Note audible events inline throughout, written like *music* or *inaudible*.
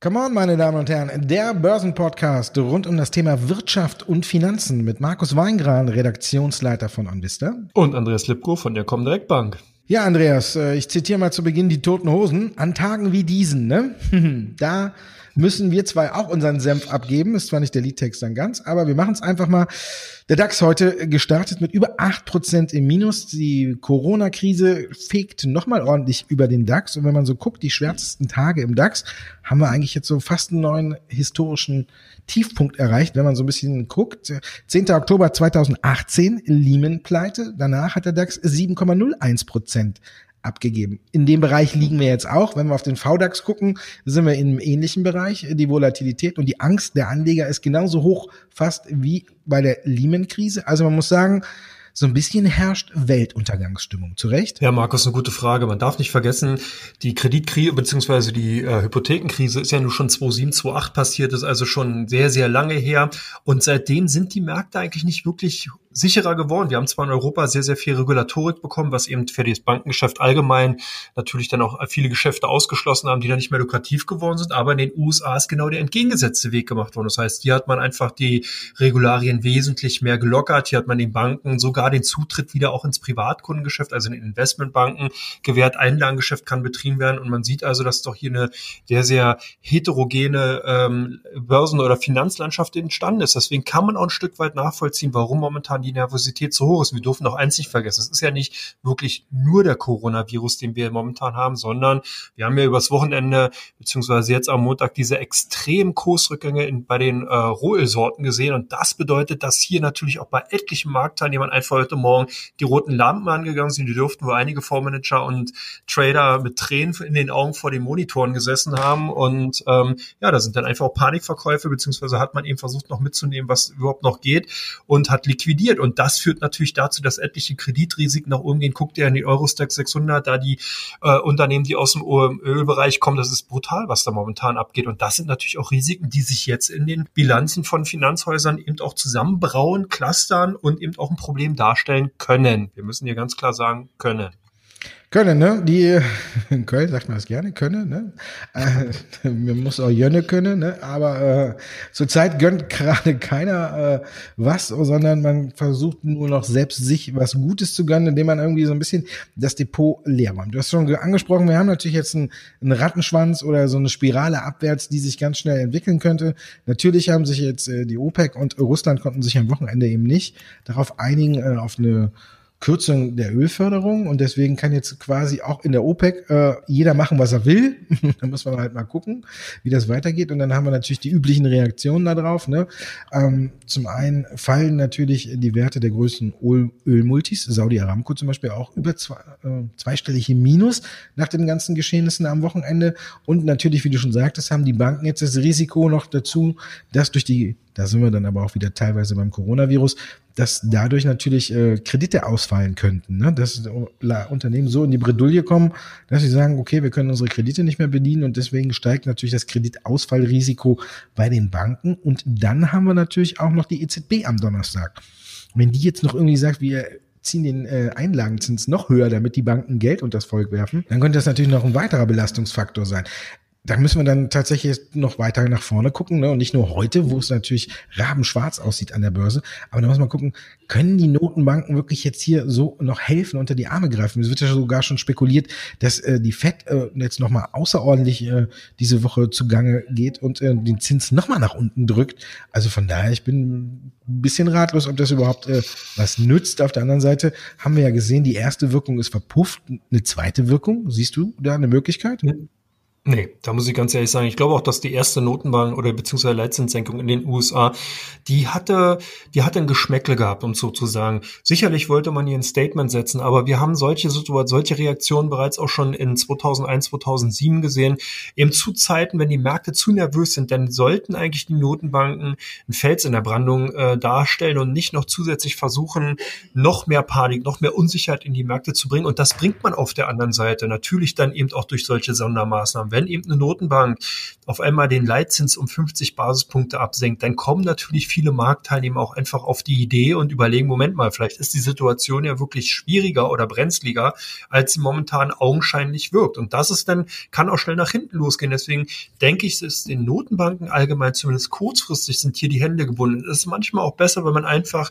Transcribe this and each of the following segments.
Come on, meine Damen und Herren, der Börsenpodcast rund um das Thema Wirtschaft und Finanzen mit Markus Weingran, Redaktionsleiter von OnVista. Und Andreas Lipko von der Comdirect Bank. Ja, Andreas, äh, ich zitiere mal zu Beginn die Toten Hosen. An Tagen wie diesen, ne? *laughs* da müssen wir zwei auch unseren Senf abgeben. Ist zwar nicht der Liedtext dann ganz, aber wir machen es einfach mal. Der DAX heute gestartet mit über acht Prozent im Minus. Die Corona-Krise fegt nochmal ordentlich über den DAX. Und wenn man so guckt, die schwärzesten Tage im DAX, haben wir eigentlich jetzt so fast einen neuen historischen Tiefpunkt erreicht, wenn man so ein bisschen guckt. 10. Oktober 2018, Lehman-Pleite. Danach hat der DAX 7,01 Prozent abgegeben. In dem Bereich liegen wir jetzt auch. Wenn wir auf den VDAX gucken, sind wir in einem ähnlichen Bereich. Die Volatilität und die Angst der Anleger ist genauso hoch fast wie bei der Lehman-Krise. Also man muss sagen, so ein bisschen herrscht Weltuntergangsstimmung, zu Recht? Ja, Markus, eine gute Frage. Man darf nicht vergessen, die Kreditkrise bzw. die äh, Hypothekenkrise ist ja nur schon 2007, 2008 passiert, ist also schon sehr, sehr lange her. Und seitdem sind die Märkte eigentlich nicht wirklich sicherer geworden. Wir haben zwar in Europa sehr, sehr viel Regulatorik bekommen, was eben für das Bankengeschäft allgemein natürlich dann auch viele Geschäfte ausgeschlossen haben, die dann nicht mehr lukrativ geworden sind. Aber in den USA ist genau der entgegengesetzte Weg gemacht worden. Das heißt, hier hat man einfach die Regularien wesentlich mehr gelockert. Hier hat man den Banken sogar den Zutritt wieder auch ins Privatkundengeschäft, also in Investmentbanken gewährt. Einlagengeschäft kann betrieben werden. Und man sieht also, dass doch hier eine sehr, sehr heterogene ähm, Börsen- oder Finanzlandschaft entstanden ist. Deswegen kann man auch ein Stück weit nachvollziehen, warum momentan die Nervosität zu hoch ist. Wir dürfen auch eins nicht vergessen. Es ist ja nicht wirklich nur der Coronavirus, den wir momentan haben, sondern wir haben ja übers Wochenende, beziehungsweise jetzt am Montag, diese extremen Kursrückgänge in, bei den äh, Rohölsorten gesehen. Und das bedeutet, dass hier natürlich auch bei etlichen Marktteilnehmern einfach heute Morgen die roten Lampen angegangen sind. Die dürften wohl einige Fondsmanager und Trader mit Tränen in den Augen vor den Monitoren gesessen haben. Und ähm, ja, da sind dann einfach auch Panikverkäufe, beziehungsweise hat man eben versucht noch mitzunehmen, was überhaupt noch geht und hat liquidiert passiert. Und das führt natürlich dazu, dass etliche Kreditrisiken nach oben gehen. Guckt ihr in die Eurostack 600, da die äh, Unternehmen, die aus dem Ölbereich kommen, das ist brutal, was da momentan abgeht. Und das sind natürlich auch Risiken, die sich jetzt in den Bilanzen von Finanzhäusern eben auch zusammenbrauen, clustern und eben auch ein Problem darstellen können. Wir müssen hier ganz klar sagen, können. Können, ne? Die *laughs* in Köln sagt man das gerne, können, ne? Äh, *laughs* man muss auch Jönne können, ne? Aber äh, zurzeit gönnt gerade *laughs* keiner äh, was, sondern man versucht nur noch selbst sich was Gutes zu gönnen, indem man irgendwie so ein bisschen das Depot leer macht. Du hast schon angesprochen, wir haben natürlich jetzt einen, einen Rattenschwanz oder so eine Spirale abwärts, die sich ganz schnell entwickeln könnte. Natürlich haben sich jetzt äh, die OPEC und Russland konnten sich am Wochenende eben nicht darauf einigen, äh, auf eine Kürzung der Ölförderung und deswegen kann jetzt quasi auch in der OPEC äh, jeder machen, was er will. *laughs* da muss man halt mal gucken, wie das weitergeht. Und dann haben wir natürlich die üblichen Reaktionen darauf. Ne? Ähm, zum einen fallen natürlich die Werte der größten Öl Ölmultis, Saudi Aramco zum Beispiel auch über zwei, äh, zweistellige Minus nach den ganzen Geschehnissen am Wochenende. Und natürlich, wie du schon sagtest, haben die Banken jetzt das Risiko noch dazu, dass durch die da sind wir dann aber auch wieder teilweise beim Coronavirus, dass dadurch natürlich äh, Kredite ausfallen könnten, ne? dass Unternehmen so in die Bredouille kommen, dass sie sagen, okay, wir können unsere Kredite nicht mehr bedienen und deswegen steigt natürlich das Kreditausfallrisiko bei den Banken. Und dann haben wir natürlich auch noch die EZB am Donnerstag. Wenn die jetzt noch irgendwie sagt, wir ziehen den äh, Einlagenzins noch höher, damit die Banken Geld unter das Volk werfen, dann könnte das natürlich noch ein weiterer Belastungsfaktor sein da müssen wir dann tatsächlich noch weiter nach vorne gucken, ne? Und nicht nur heute, wo es natürlich rabenschwarz aussieht an der Börse, aber da muss man gucken, können die Notenbanken wirklich jetzt hier so noch helfen, unter die Arme greifen? Es wird ja sogar schon spekuliert, dass äh, die FED äh, jetzt nochmal außerordentlich äh, diese Woche zugange geht und äh, den Zins nochmal nach unten drückt. Also von daher, ich bin ein bisschen ratlos, ob das überhaupt äh, was nützt. Auf der anderen Seite haben wir ja gesehen, die erste Wirkung ist verpufft. Eine zweite Wirkung, siehst du da eine Möglichkeit? Ja. Nee, da muss ich ganz ehrlich sagen, ich glaube auch, dass die erste Notenbank oder beziehungsweise Leitzinssenkung in den USA, die hatte, die hatte ein Geschmäckle gehabt, um so zu sagen. Sicherlich wollte man hier ein Statement setzen, aber wir haben solche solche Reaktionen bereits auch schon in 2001, 2007 gesehen. Eben zu Zeiten, wenn die Märkte zu nervös sind, dann sollten eigentlich die Notenbanken ein Fels in der Brandung äh, darstellen und nicht noch zusätzlich versuchen, noch mehr Panik, noch mehr Unsicherheit in die Märkte zu bringen. Und das bringt man auf der anderen Seite natürlich dann eben auch durch solche Sondermaßnahmen Wenn eben eine Notenbank auf einmal den Leitzins um 50 Basispunkte absenkt, dann kommen natürlich viele Marktteilnehmer auch einfach auf die Idee und überlegen, Moment mal, vielleicht ist die Situation ja wirklich schwieriger oder brenzliger, als sie momentan augenscheinlich wirkt. Und das ist dann, kann auch schnell nach hinten losgehen. Deswegen denke ich, es ist den Notenbanken allgemein, zumindest kurzfristig, sind hier die Hände gebunden. Es ist manchmal auch besser, wenn man einfach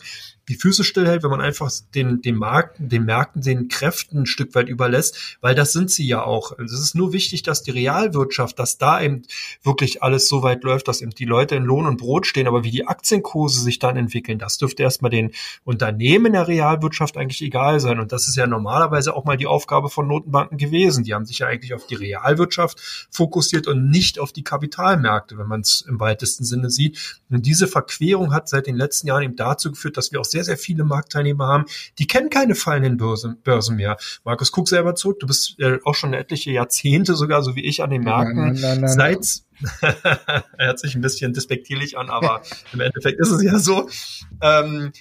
die Füße stillhält, wenn man einfach den, den Marken, den Märkten, den Kräften ein Stück weit überlässt, weil das sind sie ja auch. Es ist nur wichtig, dass die Realwirtschaft, dass da eben wirklich alles so weit läuft, dass eben die Leute in Lohn und Brot stehen, aber wie die Aktienkurse sich dann entwickeln, das dürfte erstmal den Unternehmen der Realwirtschaft eigentlich egal sein. Und das ist ja normalerweise auch mal die Aufgabe von Notenbanken gewesen. Die haben sich ja eigentlich auf die Realwirtschaft fokussiert und nicht auf die Kapitalmärkte, wenn man es im weitesten Sinne sieht. Und diese Verquerung hat seit den letzten Jahren eben dazu geführt, dass wir auch sehr, sehr viele Marktteilnehmer haben, die kennen keine fallenden Börsen, Börsen mehr. Markus, guck selber zurück. Du bist äh, auch schon etliche Jahrzehnte sogar, so wie ich, an den Märkten. Nein, nein, nein, seit er *laughs* hört sich ein bisschen despektierlich an, aber *laughs* im Endeffekt ist es ja so. Ähm,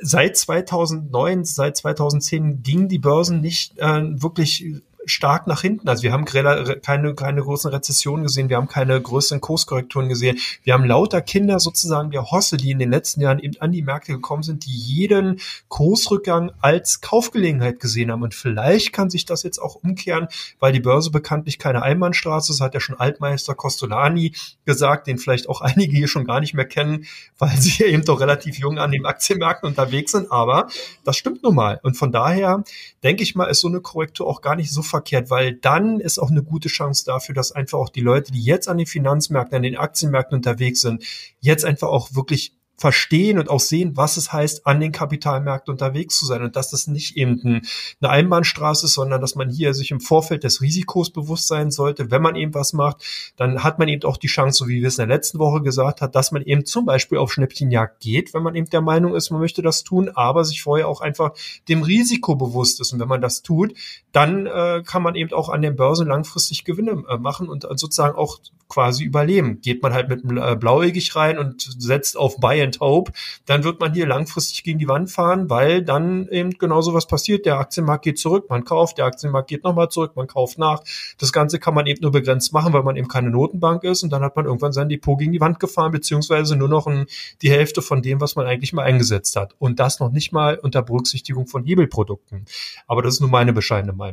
seit 2009, seit 2010 gingen die Börsen nicht äh, wirklich stark nach hinten. Also wir haben keine, keine großen Rezessionen gesehen, wir haben keine größeren Kurskorrekturen gesehen. Wir haben lauter Kinder sozusagen der Hosse, die in den letzten Jahren eben an die Märkte gekommen sind, die jeden Kursrückgang als Kaufgelegenheit gesehen haben. Und vielleicht kann sich das jetzt auch umkehren, weil die Börse bekanntlich keine Einbahnstraße ist, hat ja schon Altmeister Costolani gesagt, den vielleicht auch einige hier schon gar nicht mehr kennen, weil sie *laughs* eben doch relativ jung an den Aktienmärkten unterwegs sind. Aber das stimmt nun mal. Und von daher denke ich mal, ist so eine Korrektur auch gar nicht so verkehrt, weil dann ist auch eine gute Chance dafür, dass einfach auch die Leute, die jetzt an den Finanzmärkten, an den Aktienmärkten unterwegs sind, jetzt einfach auch wirklich verstehen und auch sehen, was es heißt, an den Kapitalmärkten unterwegs zu sein und dass das nicht eben eine Einbahnstraße ist, sondern dass man hier sich im Vorfeld des Risikos bewusst sein sollte. Wenn man eben was macht, dann hat man eben auch die Chance, so wie wir es in der letzten Woche gesagt hat, dass man eben zum Beispiel auf Schnäppchenjagd geht, wenn man eben der Meinung ist, man möchte das tun, aber sich vorher auch einfach dem Risiko bewusst ist. Und wenn man das tut, dann äh, kann man eben auch an den Börsen langfristig Gewinne äh, machen und sozusagen auch quasi überleben. Geht man halt mit äh, blauäugig rein und setzt auf Buy and Hope, dann wird man hier langfristig gegen die Wand fahren, weil dann eben genauso was passiert. Der Aktienmarkt geht zurück, man kauft, der Aktienmarkt geht nochmal zurück, man kauft nach. Das Ganze kann man eben nur begrenzt machen, weil man eben keine Notenbank ist und dann hat man irgendwann sein Depot gegen die Wand gefahren, beziehungsweise nur noch ein, die Hälfte von dem, was man eigentlich mal eingesetzt hat. Und das noch nicht mal unter Berücksichtigung von Hebelprodukten. Aber das ist nur meine bescheidene Meinung.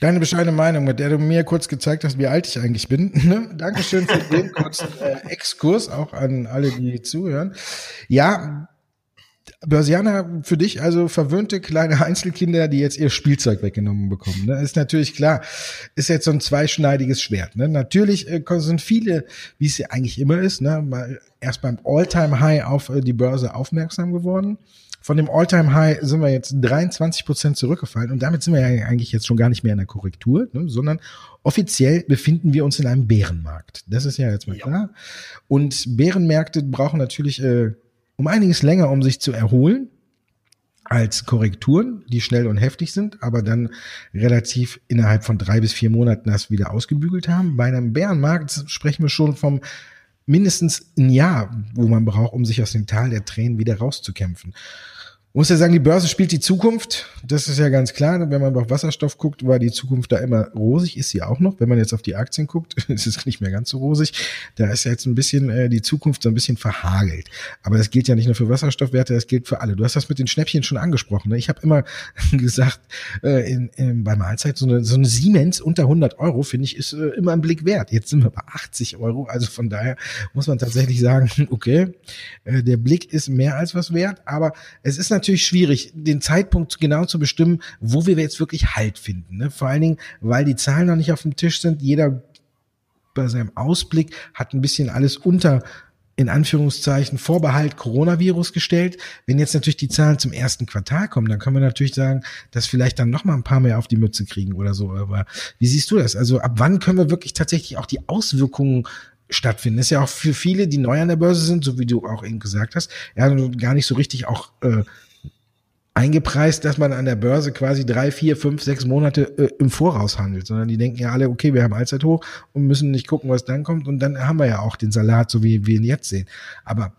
Deine bescheidene Meinung, mit der du mir kurz gezeigt hast, wie alt ich eigentlich bin. *laughs* Ne? Dankeschön für den kurzen äh, Exkurs, auch an alle, die zuhören. Ja, Börsianer für dich also verwöhnte kleine Einzelkinder, die jetzt ihr Spielzeug weggenommen bekommen. Ne? Ist natürlich klar, ist jetzt so ein zweischneidiges Schwert. Ne? Natürlich äh, sind viele, wie es ja eigentlich immer ist, ne, erst beim All-Time-High auf äh, die Börse aufmerksam geworden. Von dem All-Time-High sind wir jetzt 23 Prozent zurückgefallen und damit sind wir ja eigentlich jetzt schon gar nicht mehr in der Korrektur, ne, sondern offiziell befinden wir uns in einem Bärenmarkt. Das ist ja jetzt mal ja. klar. Und Bärenmärkte brauchen natürlich äh, um einiges länger, um sich zu erholen als Korrekturen, die schnell und heftig sind, aber dann relativ innerhalb von drei bis vier Monaten das wieder ausgebügelt haben. Bei einem Bärenmarkt sprechen wir schon vom mindestens ein Jahr, wo man braucht, um sich aus dem Tal der Tränen wieder rauszukämpfen muss ja sagen, die Börse spielt die Zukunft. Das ist ja ganz klar. Wenn man auf Wasserstoff guckt, war die Zukunft da immer rosig, ist sie auch noch. Wenn man jetzt auf die Aktien guckt, *laughs* ist es nicht mehr ganz so rosig. Da ist ja jetzt ein bisschen äh, die Zukunft so ein bisschen verhagelt. Aber das gilt ja nicht nur für Wasserstoffwerte, das gilt für alle. Du hast das mit den Schnäppchen schon angesprochen. Ne? Ich habe immer *laughs* gesagt, äh, in, in, bei Mahlzeit, so eine, so eine Siemens unter 100 Euro, finde ich, ist äh, immer ein Blick wert. Jetzt sind wir bei 80 Euro. Also von daher muss man tatsächlich sagen, *laughs* okay, äh, der Blick ist mehr als was wert. Aber es ist natürlich schwierig, den Zeitpunkt genau zu bestimmen, wo wir jetzt wirklich Halt finden. Ne? Vor allen Dingen, weil die Zahlen noch nicht auf dem Tisch sind. Jeder bei seinem Ausblick hat ein bisschen alles unter in Anführungszeichen Vorbehalt Coronavirus gestellt. Wenn jetzt natürlich die Zahlen zum ersten Quartal kommen, dann können wir natürlich sagen, dass vielleicht dann noch mal ein paar mehr auf die Mütze kriegen oder so. Aber wie siehst du das? Also ab wann können wir wirklich tatsächlich auch die Auswirkungen stattfinden. ist ja auch für viele, die neu an der Börse sind, so wie du auch eben gesagt hast, ja, gar nicht so richtig auch äh, eingepreist, dass man an der Börse quasi drei, vier, fünf, sechs Monate äh, im Voraus handelt, sondern die denken ja alle, okay, wir haben Allzeit hoch und müssen nicht gucken, was dann kommt und dann haben wir ja auch den Salat, so wie wir ihn jetzt sehen. Aber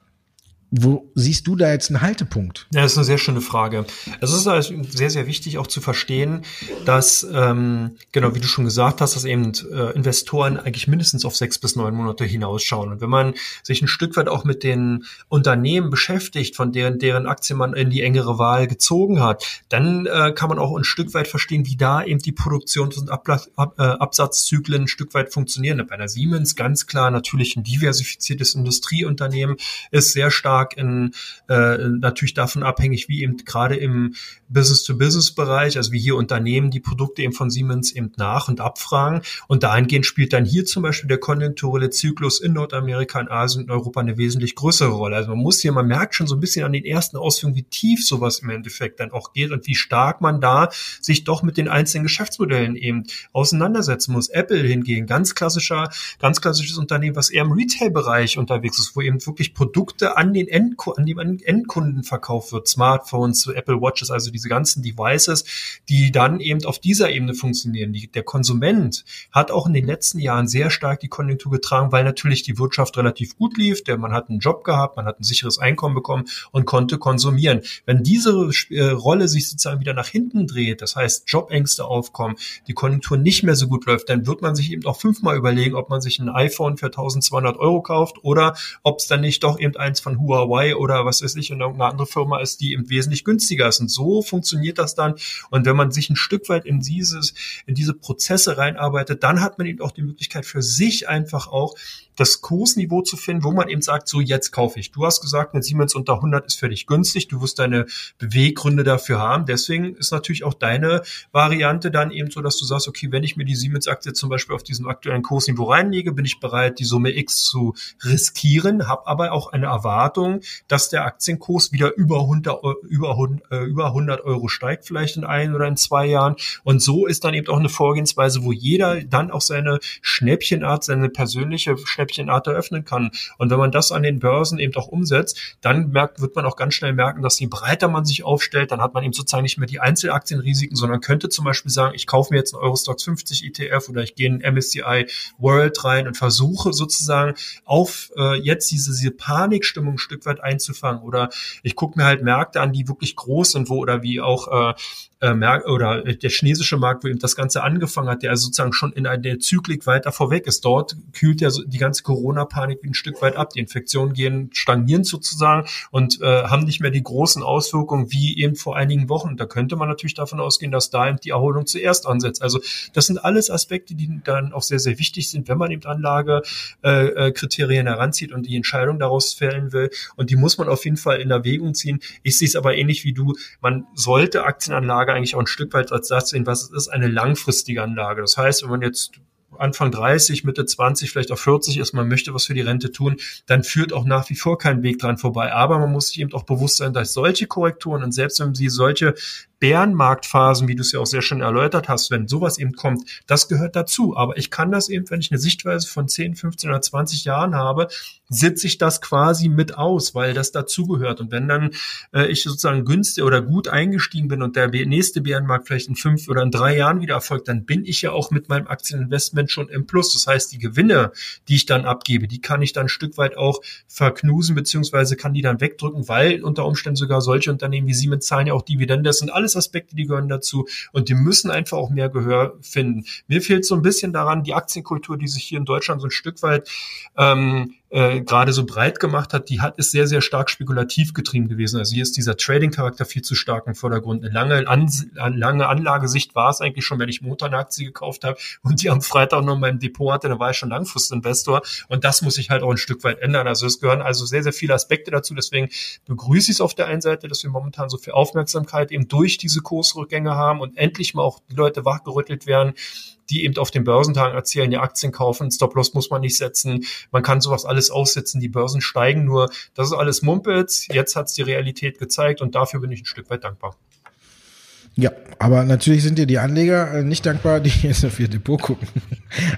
wo siehst du da jetzt einen Haltepunkt? Ja, das ist eine sehr schöne Frage. Es ist also sehr, sehr wichtig auch zu verstehen, dass, ähm, genau wie du schon gesagt hast, dass eben äh, Investoren eigentlich mindestens auf sechs bis neun Monate hinausschauen. Und wenn man sich ein Stück weit auch mit den Unternehmen beschäftigt, von deren, deren Aktien man in die engere Wahl gezogen hat, dann äh, kann man auch ein Stück weit verstehen, wie da eben die Produktions- und Ab Ab äh, Absatzzyklen ein Stück weit funktionieren. Bei einer Siemens ganz klar natürlich ein diversifiziertes Industrieunternehmen ist sehr stark stark in äh, natürlich davon abhängig, wie eben gerade im Business-to-Business-Bereich, also wie hier Unternehmen die Produkte eben von Siemens eben nach und abfragen. Und dahingehend spielt dann hier zum Beispiel der konjunkturelle Zyklus in Nordamerika, in Asien und Europa eine wesentlich größere Rolle. Also man muss hier, man merkt schon so ein bisschen an den ersten Ausführungen, wie tief sowas im Endeffekt dann auch geht und wie stark man da sich doch mit den einzelnen Geschäftsmodellen eben auseinandersetzen muss. Apple hingegen, ganz klassischer, ganz klassisches Unternehmen, was eher im Retail-Bereich unterwegs ist, wo eben wirklich Produkte an den An die Endkunden verkauft wird. Smartphones, Apple Watches, also diese ganzen Devices, die dann eben auf dieser Ebene funktionieren. Die, der Konsument hat auch in den letzten Jahren sehr stark die Konjunktur getragen, weil natürlich die Wirtschaft relativ gut lief. Der, man hat einen Job gehabt, man hat ein sicheres Einkommen bekommen und konnte konsumieren. Wenn diese äh, Rolle sich sozusagen wieder nach hinten dreht, das heißt Jobängste aufkommen, die Konjunktur nicht mehr so gut läuft, dann wird man sich eben auch fünfmal überlegen, ob man sich ein iPhone für 1200 Euro kauft oder ob es dann nicht doch eben eins von Huawei Huawei oder was weiß ich und irgendeine andere Firma ist, die eben wesentlich günstiger ist. Und so funktioniert das dann. Und wenn man sich ein Stück weit in dieses, in diese Prozesse reinarbeitet, dann hat man eben auch die Möglichkeit für sich einfach auch das Kursniveau zu finden, wo man eben sagt, so jetzt kaufe ich. Du hast gesagt, eine Siemens unter 100 ist für dich günstig. Du wirst deine Beweggründe dafür haben. Deswegen ist natürlich auch deine Variante dann eben so, dass du sagst, okay, wenn ich mir die Siemens-Aktie zum Beispiel auf diesem aktuellen Kursniveau reinlege, bin ich bereit, die Summe X zu riskieren, habe aber auch eine Erwartung, dass der Aktienkurs wieder über 100, über, äh, über 100 Euro steigt, vielleicht in ein oder in zwei Jahren. Und so ist dann eben auch eine Vorgehensweise, wo jeder dann auch seine Schnäppchenart, seine persönliche Schnäppchenart eröffnen kann. Und wenn man das an den Börsen eben auch umsetzt, dann merkt, wird man auch ganz schnell merken, dass je breiter man sich aufstellt, dann hat man eben sozusagen nicht mehr die Einzelaktienrisiken, sondern könnte zum Beispiel sagen, ich kaufe mir jetzt einen Eurostox 50 ETF oder ich gehe in MSCI World rein und versuche sozusagen auf äh, jetzt diese, diese Panikstimmung ein Stück weit einzufangen. Oder ich gucke mir halt Märkte an, die wirklich groß sind, wo oder wie auch äh, äh, oder der chinesische Markt, wo eben das Ganze angefangen hat, der also sozusagen schon in der Zyklik weiter vorweg ist. Dort kühlt ja die ganze Corona-Panik ein Stück weit ab. Die Infektionen gehen stagnieren sozusagen und äh, haben nicht mehr die großen Auswirkungen wie eben vor einigen Wochen. Da könnte man natürlich davon ausgehen, dass da eben die Erholung zuerst ansetzt. Also das sind alles Aspekte, die dann auch sehr, sehr wichtig sind, wenn man eben Anlagekriterien äh, heranzieht und die Entscheidung daraus fällen will. Und die muss man auf jeden Fall in Erwägung ziehen. Ich sehe es aber ähnlich wie du. Man sollte Aktienanlage eigentlich auch ein Stück weit als das sehen, was es ist, eine langfristige Anlage. Das heißt, wenn man jetzt Anfang 30, Mitte 20, vielleicht auch 40 ist, man möchte was für die Rente tun, dann führt auch nach wie vor kein Weg dran vorbei. Aber man muss sich eben auch bewusst sein, dass solche Korrekturen und selbst wenn sie solche Bärenmarktphasen, wie du es ja auch sehr schön erläutert hast, wenn sowas eben kommt, das gehört dazu. Aber ich kann das eben, wenn ich eine Sichtweise von 10, 15 oder 20 Jahren habe, sitze ich das quasi mit aus, weil das dazugehört. Und wenn dann äh, ich sozusagen günstig oder gut eingestiegen bin und der nächste Bärenmarkt vielleicht in fünf oder in drei Jahren wieder erfolgt, dann bin ich ja auch mit meinem Aktieninvestment schon im Plus. Das heißt, die Gewinne, die ich dann abgebe, die kann ich dann ein Stück weit auch verknusen, beziehungsweise kann die dann wegdrücken, weil unter Umständen sogar solche Unternehmen wie Siemens zahlen ja auch Dividende. Das sind alles alles Aspekte, die gehören dazu und die müssen einfach auch mehr Gehör finden. Mir fehlt so ein bisschen daran, die Aktienkultur, die sich hier in Deutschland so ein Stück weit ähm, äh, gerade so breit gemacht hat, die hat ist sehr, sehr stark spekulativ getrieben gewesen. Also hier ist dieser Trading-Charakter viel zu stark im Vordergrund. Eine lange, an, lange Anlagesicht war es eigentlich schon, wenn ich Montag eine Aktie gekauft habe und die am Freitag noch in meinem Depot hatte, dann war ich schon Langfristinvestor. Und das muss sich halt auch ein Stück weit ändern. Also es gehören also sehr, sehr viele Aspekte dazu. Deswegen begrüße ich es auf der einen Seite, dass wir momentan so viel Aufmerksamkeit eben durch diese Kursrückgänge haben und endlich mal auch die Leute wachgerüttelt werden die eben auf den Börsentagen erzählen, ja, Aktien kaufen, Stop-Loss muss man nicht setzen, man kann sowas alles aussetzen, die Börsen steigen nur. Das ist alles Mumpels. Jetzt hat's die Realität gezeigt und dafür bin ich ein Stück weit dankbar. Ja, aber natürlich sind dir die Anleger äh, nicht dankbar, die *laughs* jetzt auf ihr Depot gucken.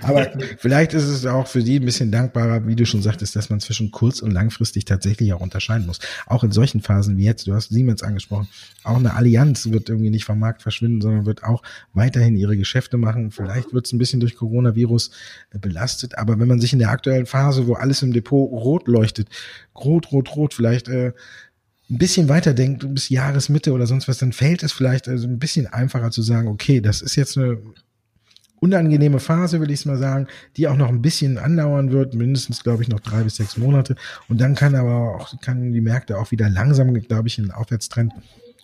aber vielleicht ist es auch für die ein bisschen dankbarer, wie du schon sagtest, dass man zwischen kurz- und langfristig tatsächlich auch unterscheiden muss. Auch in solchen Phasen wie jetzt, du hast Siemens angesprochen, auch eine Allianz wird irgendwie nicht vom Markt verschwinden, sondern wird auch weiterhin ihre Geschäfte machen. Vielleicht wird es ein bisschen durch Coronavirus äh, belastet, aber wenn man sich in der aktuellen Phase, wo alles im Depot rot leuchtet, rot, rot, rot, vielleicht äh, ein bisschen weiter denkt, bis Jahresmitte oder sonst was, dann fällt es vielleicht also ein bisschen einfacher zu sagen, okay, das ist jetzt eine unangenehme Phase, will ich es mal sagen, die auch noch ein bisschen andauern wird, mindestens, glaube ich, noch drei bis sechs Monate. Und dann kann aber auch, kann die Märkte auch wieder langsam, glaube ich, in einen Aufwärtstrend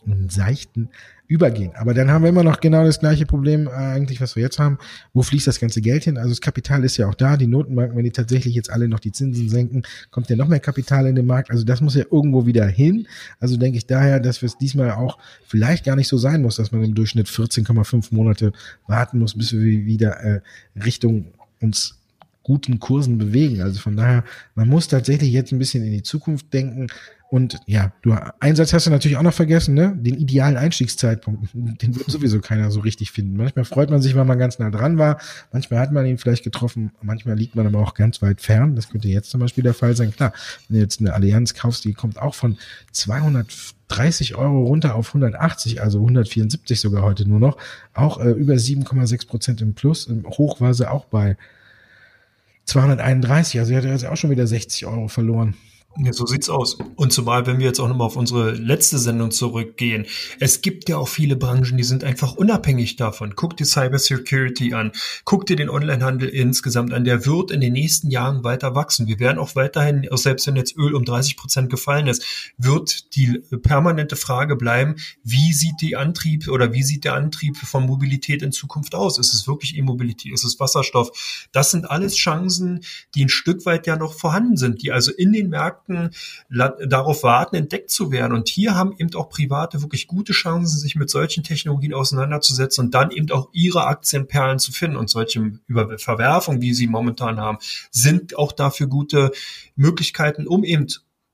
einen seichten übergehen. Aber dann haben wir immer noch genau das gleiche Problem äh, eigentlich, was wir jetzt haben. Wo fließt das ganze Geld hin? Also das Kapital ist ja auch da. Die Notenbanken, wenn die tatsächlich jetzt alle noch die Zinsen senken, kommt ja noch mehr Kapital in den Markt. Also das muss ja irgendwo wieder hin. Also denke ich daher, dass es diesmal auch vielleicht gar nicht so sein muss, dass man im Durchschnitt 14,5 Monate warten muss, bis wir wieder äh, Richtung uns guten Kursen bewegen. Also von daher, man muss tatsächlich jetzt ein bisschen in die Zukunft denken. Und ja, du Einsatz hast du natürlich auch noch vergessen, ne? Den idealen Einstiegszeitpunkt, den wird sowieso keiner so richtig finden. Manchmal freut man sich, weil man ganz nah dran war. Manchmal hat man ihn vielleicht getroffen. Manchmal liegt man aber auch ganz weit fern. Das könnte jetzt zum Beispiel der Fall sein. Klar, wenn du jetzt eine Allianz kaufst, die kommt auch von 230 Euro runter auf 180, also 174 sogar heute nur noch. Auch äh, über 7,6 Prozent im Plus. Im Hoch war sie auch bei 231. Also er hat jetzt auch schon wieder 60 Euro verloren. Ja, so sieht's aus. Und zumal, wenn wir jetzt auch nochmal auf unsere letzte Sendung zurückgehen, es gibt ja auch viele Branchen, die sind einfach unabhängig davon. Guck dir Cybersecurity an, guck dir den Onlinehandel insgesamt an, der wird in den nächsten Jahren weiter wachsen. Wir werden auch weiterhin, selbst wenn jetzt Öl um 30 Prozent gefallen ist, wird die permanente Frage bleiben, wie sieht die Antrieb oder wie sieht der Antrieb von Mobilität in Zukunft aus? Ist es wirklich E-Mobility? Ist es Wasserstoff? Das sind alles Chancen, die ein Stück weit ja noch vorhanden sind, die also in den Märkten Märkten darauf warten, entdeckt zu werden. Und hier haben eben auch Private wirklich gute Chancen, sich mit solchen Technologien auseinanderzusetzen und dann eben auch ihre Aktienperlen zu finden. Und solche Verwerfungen, wie sie momentan haben, sind auch dafür gute Möglichkeiten, um eben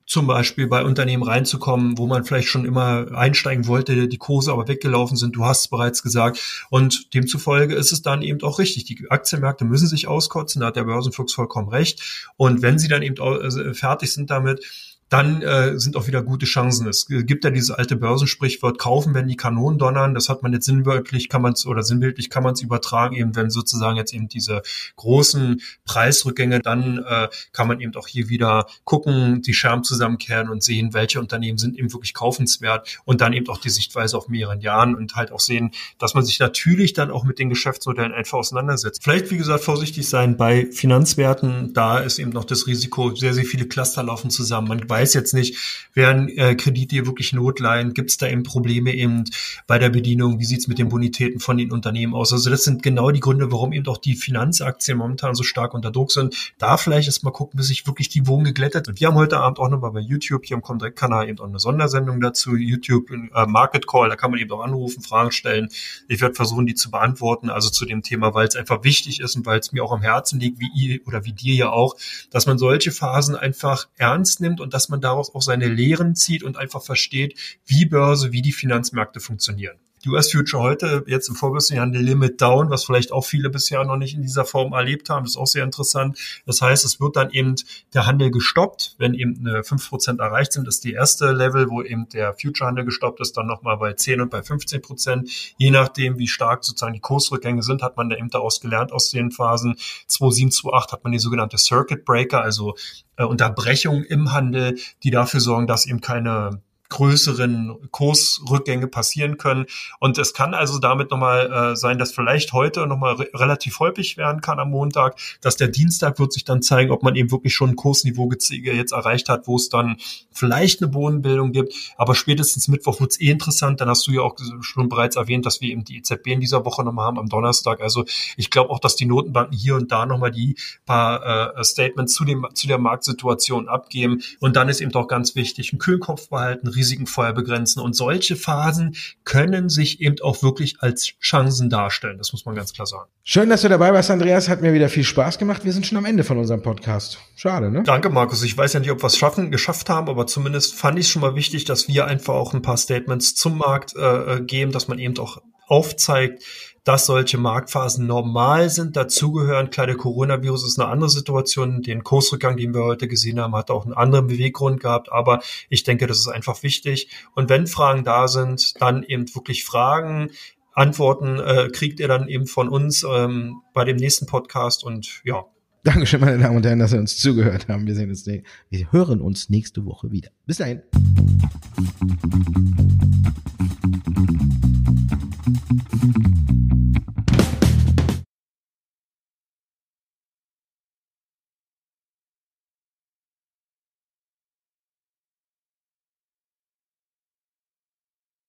zum Beispiel bei Unternehmen reinzukommen, wo man vielleicht schon immer einsteigen wollte, die Kurse aber weggelaufen sind. Du hast es bereits gesagt. Und demzufolge ist es dann eben auch richtig. Die Aktienmärkte müssen sich auskotzen. Da hat der Börsenfuchs vollkommen recht. Und wenn sie dann eben äh, fertig sind damit, dann äh, sind auch wieder gute Chancen. Es gibt ja dieses alte Börsensprichwort, kaufen, wenn die Kanonen donnern. Das hat man jetzt sinnwörtlich, kann man es oder sinnbildlich kann man es übertragen, eben wenn sozusagen jetzt eben diese großen Preisrückgänge, dann äh, kann man eben auch hier wieder gucken, die Scherben zusammenkehren und sehen, welche Unternehmen sind eben wirklich kaufenswert und dann eben auch die Sichtweise auf mehreren Jahren und halt auch sehen, dass man sich natürlich dann auch mit den Geschäftsmodellen einfach auseinandersetzt. Vielleicht, wie gesagt, vorsichtig sein bei Finanzwerten. Da ist eben noch das Risiko, sehr, sehr viele Cluster laufen zusammen. Man weiß jetzt nicht, werden äh, Kredite wirklich Notleihen, gibt es da eben Probleme eben bei der Bedienung, wie sieht's mit den Bonitäten von den Unternehmen aus. Also das sind genau die Gründe, warum eben auch die Finanzaktien momentan so stark unter Druck sind. Da vielleicht erst mal gucken, bis sich wirklich die Wogen geglättet sind. Wir haben heute Abend auch nochmal bei YouTube hier im Comdirect-Kanal eben auch eine Sondersendung dazu, YouTube äh, Market Call, da kann man eben auch anrufen, Fragen stellen. Ich werde versuchen, die zu beantworten, also zu dem Thema, weil es einfach wichtig ist und weil es mir auch am Herzen liegt, wie ihr oder wie dir ja auch, dass man solche Phasen einfach ernst nimmt und dass dass man daraus auch seine Lehren zieht und einfach versteht, wie Börse, wie die Finanzmärkte funktionieren. US Future heute jetzt im vorbörslichen Handel Limit Down, was vielleicht auch viele bisher noch nicht in dieser Form erlebt haben. Das ist auch sehr interessant. Das heißt, es wird dann eben der Handel gestoppt, wenn eben eine 5% erreicht sind, ist die erste Level, wo eben der Future-Handel gestoppt ist, dann nochmal bei 10 und bei 15 Prozent. Je nachdem, wie stark sozusagen die Kursrückgänge sind, hat man da eben daraus gelernt aus den Phasen. 2007, 2008 hat man die sogenannte Circuit Breaker, also äh, Unterbrechungen im Handel, die dafür sorgen, dass eben keine größeren Kursrückgänge passieren können. Und es kann also damit nochmal äh, sein, dass vielleicht heute nochmal re relativ häufig werden kann am Montag, dass der Dienstag wird sich dann zeigen, ob man eben wirklich schon ein Kursniveau jetzt erreicht hat, wo es dann vielleicht eine Bodenbildung gibt. Aber spätestens Mittwoch wird es eh interessant. Dann hast du ja auch schon bereits erwähnt, dass wir eben die EZB in dieser Woche nochmal haben am Donnerstag. Also ich glaube auch, dass die Notenbanken hier und da nochmal die paar äh, Statements zu, dem, zu der Marktsituation abgeben. Und dann ist eben auch ganz wichtig, einen Kühlkopf behalten, Risiken vorher begrenzen. Und solche Phasen können sich eben auch wirklich als Chancen darstellen. Das muss man ganz klar sagen. Schön, dass du dabei warst, Andreas. Hat mir wieder viel Spaß gemacht. Wir sind schon am Ende von unserem Podcast. Schade, ne? Danke, Markus. Ich weiß ja nicht, ob wir es schaffen, geschafft haben, aber zumindest fand ich es schon mal wichtig, dass wir einfach auch ein paar Statements zum Markt äh, geben, dass man eben auch aufzeigt, dass solche Marktphasen normal sind. Dazugehören, klar, der Coronavirus ist eine andere Situation. Den Kursrückgang, den wir heute gesehen haben, hat auch einen anderen Beweggrund gehabt. Aber ich denke, das ist einfach wichtig. Und wenn Fragen da sind, dann eben wirklich Fragen. Antworten äh, kriegt ihr dann eben von uns ähm, bei dem nächsten Podcast und ja. Dankeschön, meine Damen und Herren, dass Sie uns zugehört haben. Wir sehen uns, wir hören uns nächste Woche wieder. Bis dahin.